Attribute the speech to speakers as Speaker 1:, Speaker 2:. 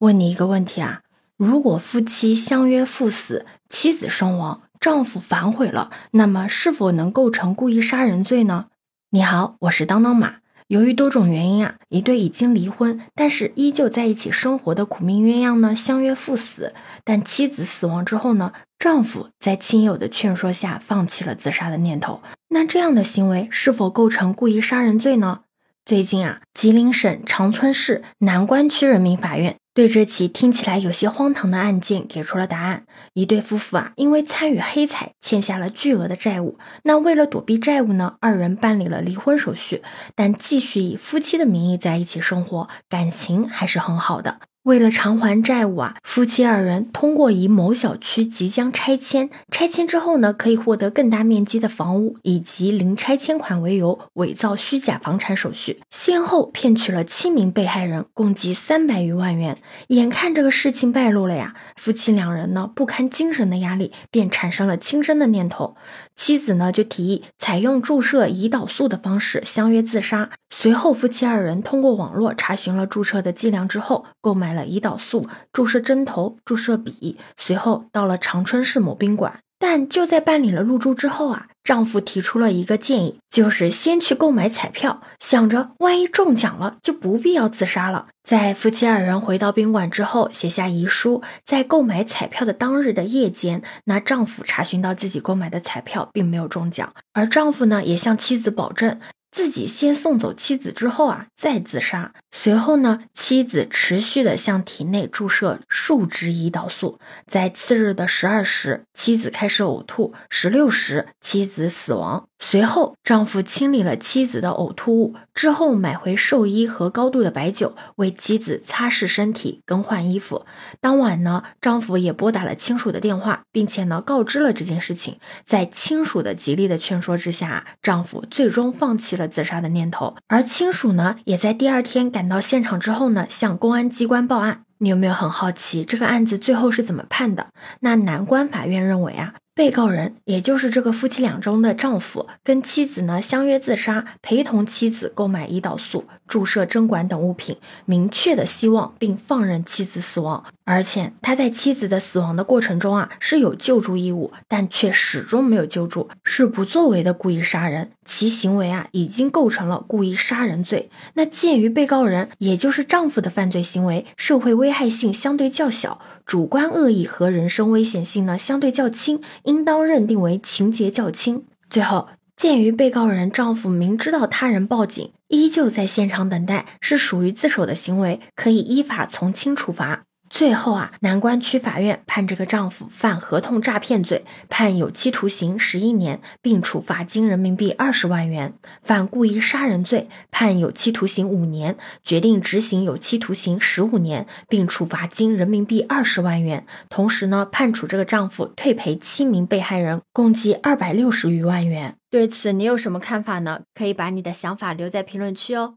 Speaker 1: 问你一个问题啊，如果夫妻相约赴死，妻子身亡，丈夫反悔了，那么是否能构成故意杀人罪呢？你好，我是当当马。由于多种原因啊，一对已经离婚但是依旧在一起生活的苦命鸳鸯呢，相约赴死。但妻子死亡之后呢，丈夫在亲友的劝说下放弃了自杀的念头。那这样的行为是否构成故意杀人罪呢？最近啊，吉林省长春市南关区人民法院。对这起听起来有些荒唐的案件给出了答案。一对夫妇啊，因为参与黑彩欠下了巨额的债务。那为了躲避债务呢，二人办理了离婚手续，但继续以夫妻的名义在一起生活，感情还是很好的。为了偿还债务啊，夫妻二人通过以某小区即将拆迁，拆迁之后呢可以获得更大面积的房屋，以及零拆迁款为由，伪造虚假房产手续，先后骗取了七名被害人，共计三百余万元。眼看这个事情败露了呀，夫妻两人呢不堪精神的压力，便产生了轻生的念头。妻子呢就提议采用注射胰岛素的方式相约自杀。随后，夫妻二人通过网络查询了注射的剂量之后，购买了胰岛素、注射针头、注射笔，随后到了长春市某宾馆。但就在办理了入住之后啊，丈夫提出了一个建议，就是先去购买彩票，想着万一中奖了，就不必要自杀了。在夫妻二人回到宾馆之后，写下遗书。在购买彩票的当日的夜间，那丈夫查询到自己购买的彩票并没有中奖，而丈夫呢，也向妻子保证。自己先送走妻子之后啊，再自杀。随后呢，妻子持续的向体内注射数支胰岛素。在次日的十二时，妻子开始呕吐；十六时，妻子死亡。随后，丈夫清理了妻子的呕吐物之后，买回寿衣和高度的白酒，为妻子擦拭身体、更换衣服。当晚呢，丈夫也拨打了亲属的电话，并且呢告知了这件事情。在亲属的极力的劝说之下，丈夫最终放弃了自杀的念头。而亲属呢，也在第二天赶到现场之后呢，向公安机关报案。你有没有很好奇这个案子最后是怎么判的？那南关法院认为啊。被告人，也就是这个夫妻俩中的丈夫，跟妻子呢相约自杀，陪同妻子购买胰岛素、注射针管等物品，明确的希望并放任妻子死亡。而且他在妻子的死亡的过程中啊是有救助义务，但却始终没有救助，是不作为的故意杀人。其行为啊已经构成了故意杀人罪。那鉴于被告人，也就是丈夫的犯罪行为社会危危害性相对较小。主观恶意和人身危险性呢相对较轻，应当认定为情节较轻。最后，鉴于被告人丈夫明知道他人报警，依旧在现场等待，是属于自首的行为，可以依法从轻处罚。最后啊，南关区法院判这个丈夫犯合同诈骗罪，判有期徒刑十一年，并处罚金人民币二十万元；犯故意杀人罪，判有期徒刑五年，决定执行有期徒刑十五年，并处罚金人民币二十万元。同时呢，判处这个丈夫退赔七名被害人共计二百六十余万元。对此，你有什么看法呢？可以把你的想法留在评论区哦。